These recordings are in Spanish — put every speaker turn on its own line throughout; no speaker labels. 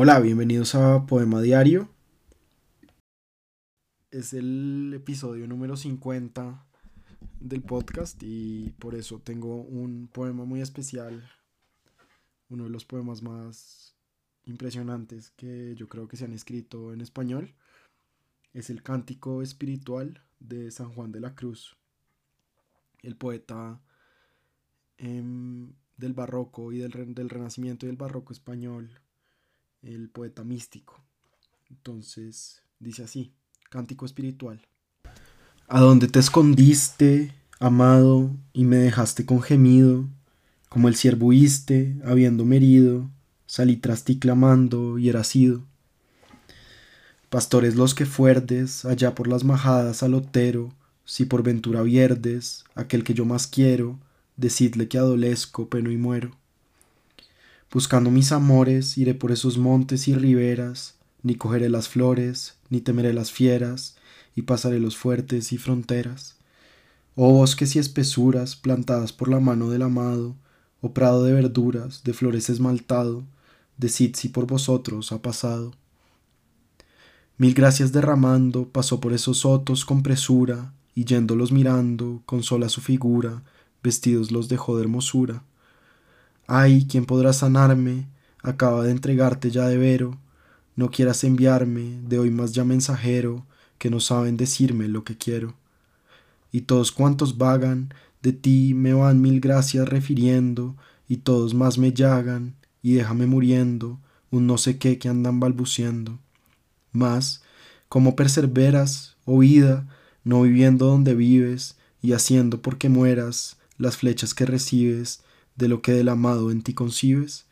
Hola, bienvenidos a Poema Diario. Es el episodio número 50 del podcast y por eso tengo un poema muy especial, uno de los poemas más impresionantes que yo creo que se han escrito en español. Es el Cántico Espiritual de San Juan de la Cruz, el poeta em, del barroco y del, del renacimiento y del barroco español el poeta místico. Entonces dice así, cántico espiritual. A dónde te escondiste, amado, y me dejaste con gemido, como el ciervo huiste, habiéndome herido, salí tras ti clamando y era sido. Pastores los que fuerdes, allá por las majadas al otero, si por ventura vierdes, aquel que yo más quiero, decidle que adolezco, peno y muero. Buscando mis amores, iré por esos montes y riberas, ni cogeré las flores, ni temeré las fieras, y pasaré los fuertes y fronteras. Oh bosques y espesuras plantadas por la mano del amado, oh prado de verduras, de flores esmaltado, decid si por vosotros ha pasado. Mil gracias derramando, pasó por esos sotos con presura, y yéndolos mirando, con sola su figura, vestidos los dejó de hermosura. Ay, ¿quién podrá sanarme? Acaba de entregarte ya de vero. No quieras enviarme, de hoy más ya mensajero, que no saben decirme lo que quiero. Y todos cuantos vagan, de ti me van mil gracias refiriendo, y todos más me llagan, y déjame muriendo, un no sé qué que andan balbuciendo. Mas, como perseveras, oh vida, no viviendo donde vives, y haciendo porque mueras las flechas que recibes, de lo que del amado en ti concibes?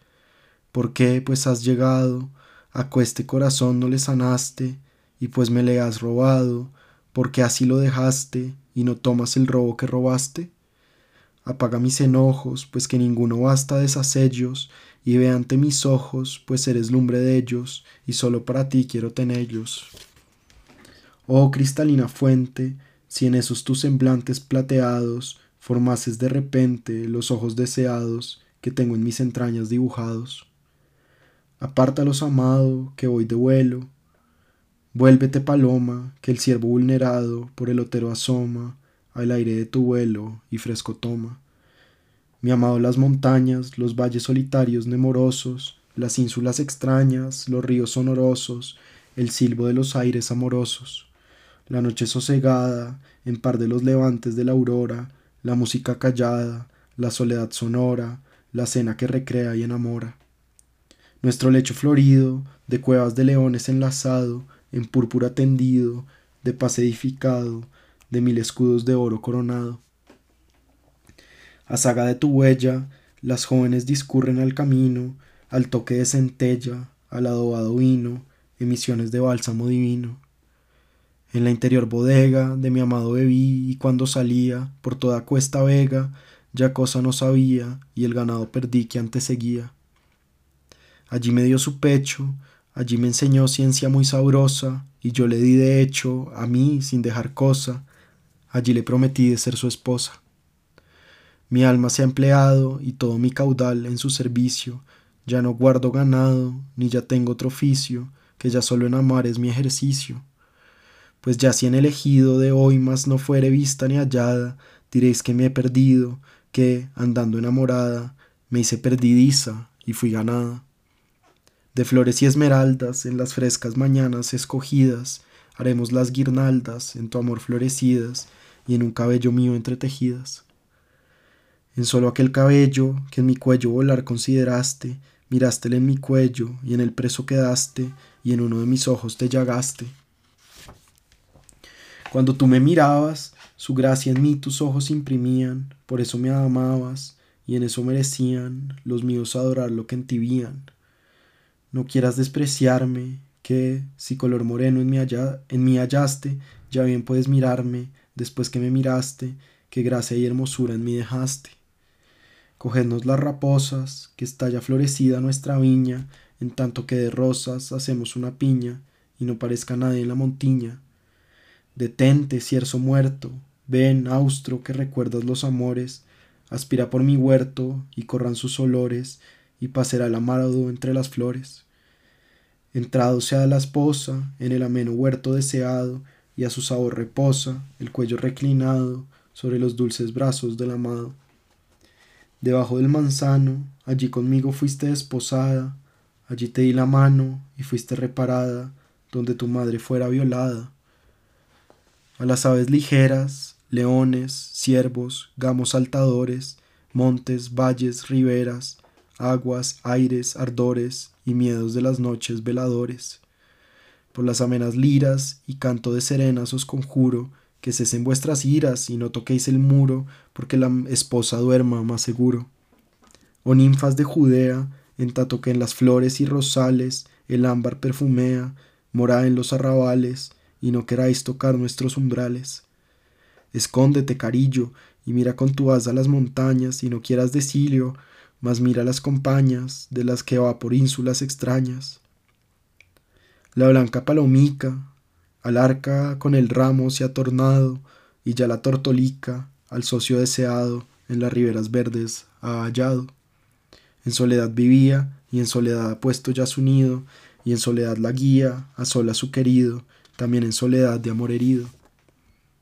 ¿Por qué, pues, has llegado, a cueste corazón no le sanaste, y pues me le has robado, porque así lo dejaste, y no tomas el robo que robaste? Apaga mis enojos, pues que ninguno basta de ellos, y ve ante mis ojos, pues eres lumbre de ellos, y solo para ti quiero tenerlos. Oh cristalina fuente, si en esos tus semblantes plateados formases de repente los ojos deseados que tengo en mis entrañas dibujados. Apártalos, amado, que voy de vuelo. Vuélvete, paloma, que el ciervo vulnerado por el otero asoma al aire de tu vuelo y fresco toma. Mi amado las montañas, los valles solitarios nemorosos, las ínsulas extrañas, los ríos sonorosos, el silbo de los aires amorosos, la noche sosegada, en par de los levantes de la aurora, la música callada, la soledad sonora, la cena que recrea y enamora. Nuestro lecho florido, de cuevas de leones enlazado, en púrpura tendido, de paz edificado, de mil escudos de oro coronado. A saga de tu huella, las jóvenes discurren al camino, al toque de centella, al adobado vino, emisiones de bálsamo divino. En la interior bodega de mi amado bebí y cuando salía por toda cuesta vega ya cosa no sabía y el ganado perdí que antes seguía. Allí me dio su pecho, allí me enseñó ciencia muy sabrosa y yo le di de hecho a mí sin dejar cosa, allí le prometí de ser su esposa. Mi alma se ha empleado y todo mi caudal en su servicio, ya no guardo ganado, ni ya tengo otro oficio, que ya solo en amar es mi ejercicio pues ya si en elegido de hoy más no fuere vista ni hallada, diréis que me he perdido, que, andando enamorada, me hice perdidiza y fui ganada. De flores y esmeraldas, en las frescas mañanas escogidas, haremos las guirnaldas, en tu amor florecidas, y en un cabello mío entretejidas. En solo aquel cabello que en mi cuello volar consideraste, mirástele en mi cuello, y en el preso quedaste, y en uno de mis ojos te llagaste. Cuando tú me mirabas, su gracia en mí tus ojos imprimían, por eso me amabas, y en eso merecían los míos adorar lo que en ti vían. No quieras despreciarme, que, si color moreno en mí, en mí hallaste, ya bien puedes mirarme, después que me miraste, qué gracia y hermosura en mí dejaste. Cogednos las raposas, que está ya florecida nuestra viña, en tanto que de rosas hacemos una piña, y no parezca nadie en la montiña, Detente, cierzo muerto, ven, austro, que recuerdas los amores, aspira por mi huerto y corran sus olores, y pasará el amarado entre las flores. Entrado sea la esposa en el ameno huerto deseado, y a su sabor reposa el cuello reclinado sobre los dulces brazos del amado. Debajo del manzano, allí conmigo fuiste desposada, allí te di la mano y fuiste reparada, donde tu madre fuera violada. A las aves ligeras, leones, ciervos, gamos saltadores, montes, valles, riberas, aguas, aires, ardores y miedos de las noches veladores. Por las amenas liras y canto de serenas os conjuro que cesen vuestras iras y no toquéis el muro, porque la esposa duerma más seguro. Oh ninfas de Judea, en tanto que en las flores y rosales el ámbar perfumea, morá en los arrabales, y no queráis tocar nuestros umbrales. Escóndete, carillo, y mira con tu asa las montañas, y no quieras decilio, mas mira las compañas de las que va por ínsulas extrañas. La blanca palomica, al arca con el ramo se ha tornado, y ya la tortolica, al socio deseado, en las riberas verdes ha hallado. En soledad vivía, y en soledad ha puesto ya su nido, y en soledad la guía, a sola su querido, también en soledad de amor herido.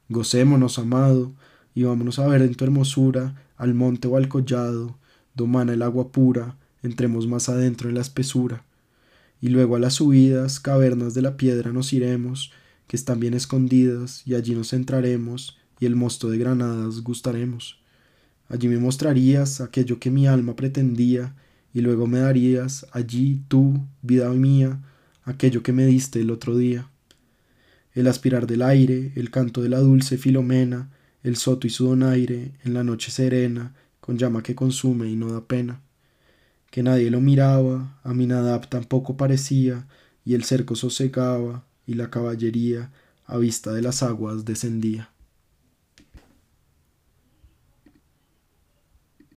Gocémonos, amado, y vámonos a ver en tu hermosura, al monte o al collado, domana el agua pura, entremos más adentro en la espesura. Y luego a las subidas, cavernas de la piedra nos iremos, que están bien escondidas, y allí nos entraremos, y el mosto de granadas gustaremos. Allí me mostrarías aquello que mi alma pretendía, y luego me darías allí tú, vida mía, aquello que me diste el otro día. El aspirar del aire, el canto de la dulce Filomena, el soto y su donaire, en la noche serena, con llama que consume y no da pena. Que nadie lo miraba, a Minadab tampoco parecía, y el cerco sosegaba, y la caballería a vista de las aguas descendía.